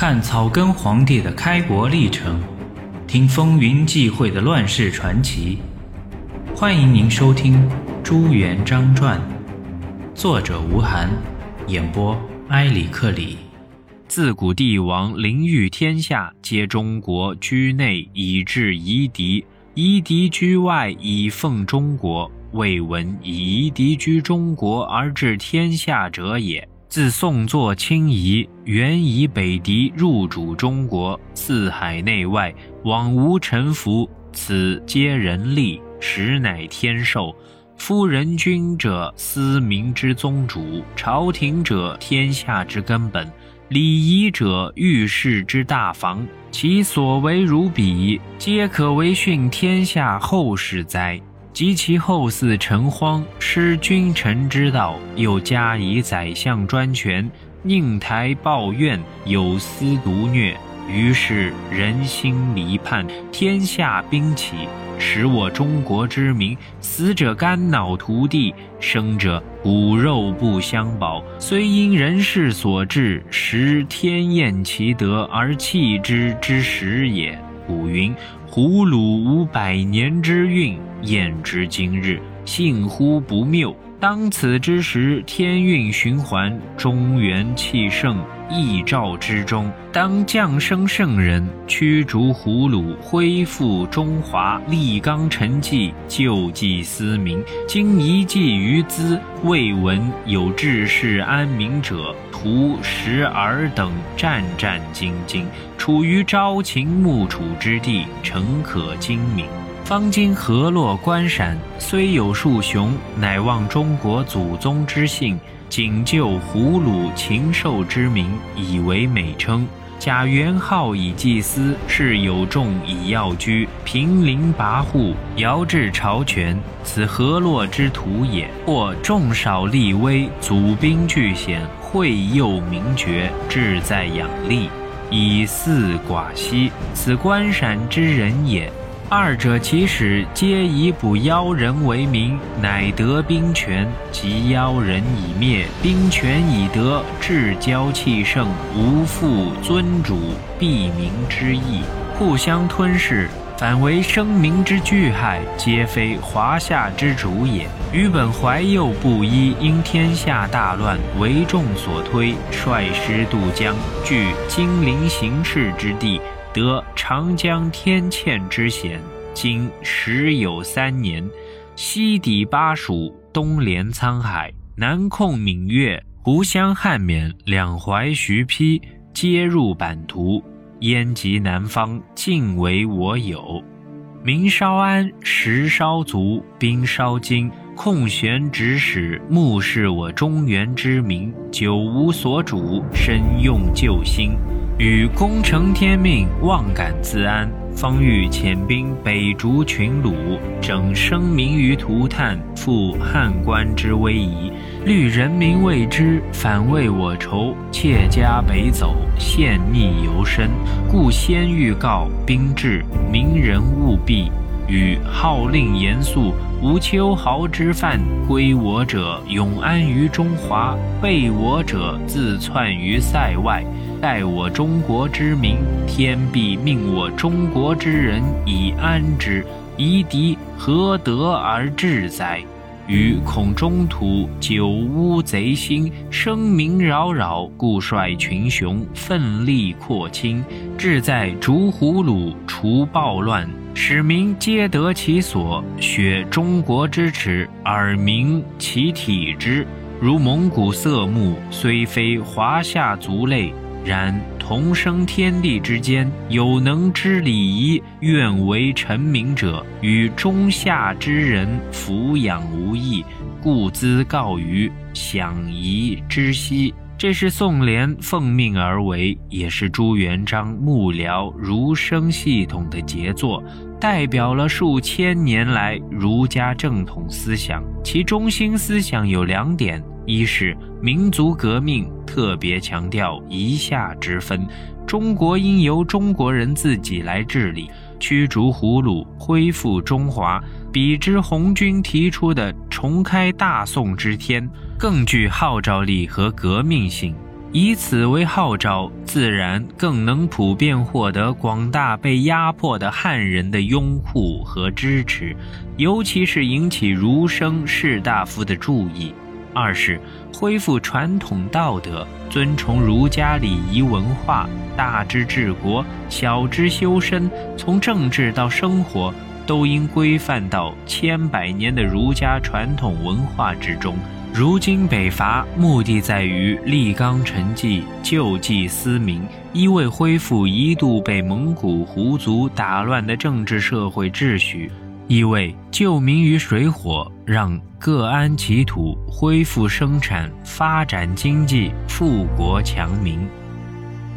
看草根皇帝的开国历程，听风云际会的乱世传奇。欢迎您收听《朱元璋传》，作者吴晗，演播埃里克里。自古帝王临御天下，皆中国居内以制夷狄，夷狄居外以奉中国。未闻以夷狄居中国而治天下者也。自宋作清夷，原以北狄入主中国，四海内外往无臣服，此皆人力，实乃天授。夫人君者，思民之宗主；朝廷者，天下之根本；礼仪者，遇事之大防。其所为如彼，皆可为训天下后世哉！及其后嗣陈荒，失君臣之道，又加以宰相专权，宁台抱怨，有司独虐，于是人心离叛，天下兵起，使我中国之民死者肝脑涂地，生者骨肉不相保。虽因人事所致，实天厌其德而弃之之时也。古云。胡虏无百年之运，验之今日，幸乎不谬。当此之时，天运循环，中原气盛，义兆之中，当降生圣人，驱逐胡虏，恢复中华，立纲陈纪，救济思民。今一计于兹，未闻有治世安民者。徒时尔等战战兢兢，处于朝秦暮楚之地，诚可精明。方今河洛关陕虽有数雄，乃望中国祖宗之幸，仅就胡虏禽兽之名，以为美称。假元号以祭司，是有众以要居，平陵跋扈，遥至朝权，此河洛之徒也。或众少力微，祖兵巨险。惠佑名爵，志在养力，以嗣寡息，此关陕之人也。二者其始，皆以捕妖人为名，乃得兵权。及妖人已灭，兵权已得，至交气盛，无复尊主避民之意，互相吞噬。反为生民之巨害，皆非华夏之主也。于本怀幼不依，因天下大乱，为众所推，率师渡江，据金陵行事之地，得长江天堑之险。今时有三年，西抵巴蜀，东连沧海，南控闽越，湖湘汉缅，两淮徐邳，皆入版图。燕及南方，尽为我有。民稍安，食稍足，兵稍精，空悬指使，目视我中原之民，久无所主，深用救心，与功成天命，妄敢自安。方欲遣兵北逐群虏，整生民于涂炭，复汉官之威仪，虑人民未知，反为我仇，窃家北走，陷匿尤深，故先预告兵至，民人务必。与号令严肃，无秋毫之犯。归我者永安于中华，背我者自窜于塞外。待我中国之民，天必命我中国之人以安之。夷狄何得而治哉？余恐中土久污贼心，声名扰扰，故率群雄奋力扩清，志在逐胡虏，除暴乱，使民皆得其所，雪中国之耻，而民其体之。如蒙古色目，虽非华夏族类。然同生天地之间，有能知礼仪，愿为臣民者，与中下之人抚养无异，故兹告于享仪之息。这是宋濂奉命而为，也是朱元璋幕僚儒生系统的杰作，代表了数千年来儒家正统思想。其中心思想有两点。一是民族革命，特别强调夷夏之分，中国应由中国人自己来治理，驱逐胡虏，恢复中华。比之红军提出的重开大宋之天，更具号召力和革命性。以此为号召，自然更能普遍获得广大被压迫的汉人的拥护和支持，尤其是引起儒生士大夫的注意。二是恢复传统道德，尊崇儒家礼仪文化，大之治国，小之修身，从政治到生活，都应规范到千百年的儒家传统文化之中。如今北伐目的在于立纲陈纪，救济思民，一为恢复一度被蒙古胡族打乱的政治社会秩序，意为救民于水火，让各安其土，恢复生产，发展经济，富国强民。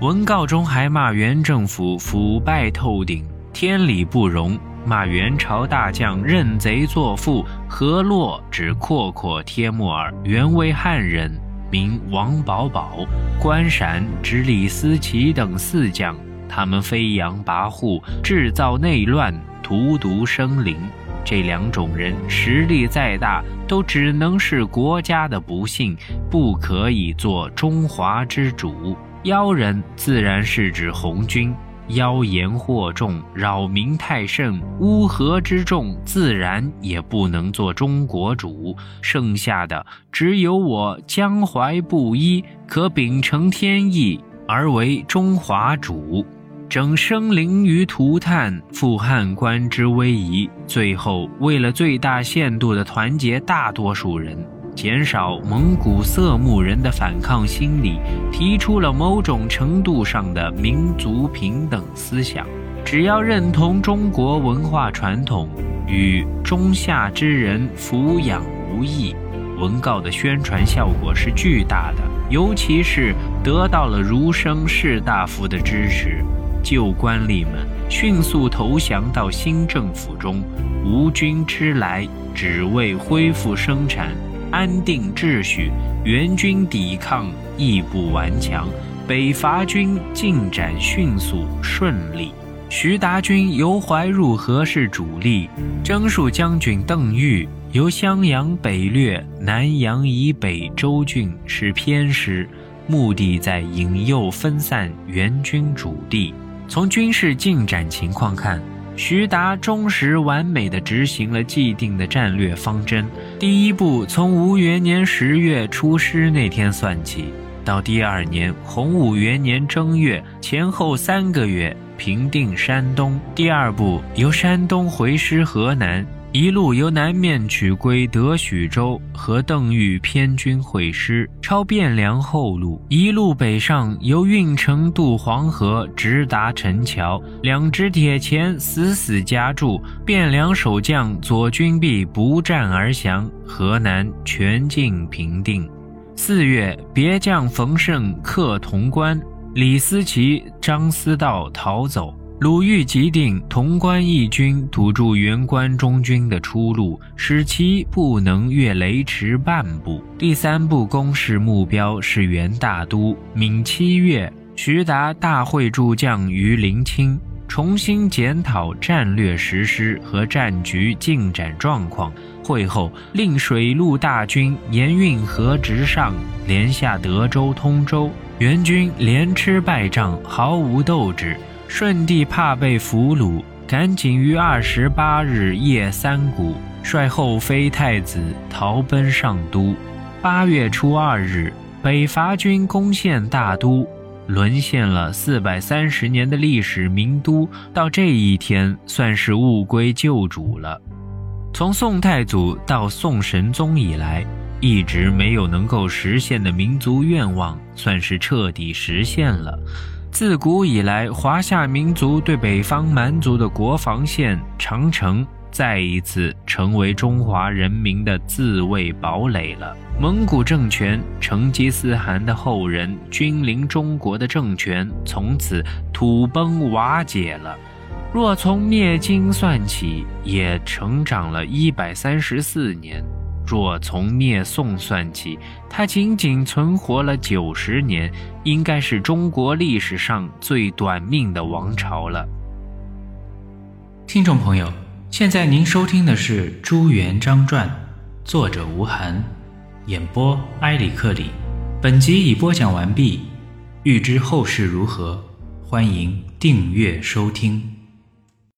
文告中还骂元政府腐败透顶，天理不容。骂元朝大将认贼作父，何洛指阔阔帖木儿原为汉人，名王保保；关陕指李思齐等四将，他们飞扬跋扈，制造内乱，荼毒生灵。这两种人实力再大，都只能是国家的不幸，不可以做中华之主。妖人自然是指红军。妖言惑众，扰民太甚，乌合之众，自然也不能做中国主。剩下的只有我江淮布衣，可秉承天意而为中华主，整生灵于涂炭，复汉官之威仪。最后，为了最大限度地团结大多数人。减少蒙古色目人的反抗心理，提出了某种程度上的民族平等思想。只要认同中国文化传统，与中下之人抚养无异。文告的宣传效果是巨大的，尤其是得到了儒生士大夫的支持，旧官吏们迅速投降到新政府中。吴军之来，只为恢复生产。安定秩序，元军抵抗亦不顽强，北伐军进展迅速顺利。徐达军由淮入河是主力，征戍将军邓愈由襄阳北掠南阳以北州郡是偏师，目的在引诱分散元军主力。从军事进展情况看。徐达忠实完美地执行了既定的战略方针。第一步，从吴元年十月出师那天算起，到第二年洪武元年正月前后三个月平定山东。第二步，由山东回师河南。一路由南面取归德许州，和邓愈偏军会师，抄汴梁后路，一路北上，由运城渡黄河，直达陈桥，两支铁钳死死夹住，汴梁守将左军弼不战而降，河南全境平定。四月，别将冯胜克潼关，李思齐、张思道逃走。鲁豫即定潼关义军堵住元关中军的出路，使其不能越雷池半步。第三步攻势目标是元大都。闽七月，徐达大会诸将于临清，重新检讨战略实施和战局进展状况。会后，令水陆大军沿运河直上，连下德州、通州。元军连吃败仗，毫无斗志。顺帝怕被俘虏，赶紧于二十八日夜三鼓，率后妃太子逃奔上都。八月初二日，北伐军攻陷大都，沦陷了四百三十年的历史名都，到这一天算是物归旧主了。从宋太祖到宋神宗以来，一直没有能够实现的民族愿望，算是彻底实现了。自古以来，华夏民族对北方蛮族的国防线长城，再一次成为中华人民的自卫堡垒了。蒙古政权、成吉思汗的后人君临中国的政权，从此土崩瓦解了。若从灭金算起，也成长了一百三十四年。若从灭宋算起，它仅仅存活了九十年，应该是中国历史上最短命的王朝了。听众朋友，现在您收听的是《朱元璋传》，作者吴晗，演播埃里克里。本集已播讲完毕，欲知后事如何，欢迎订阅收听。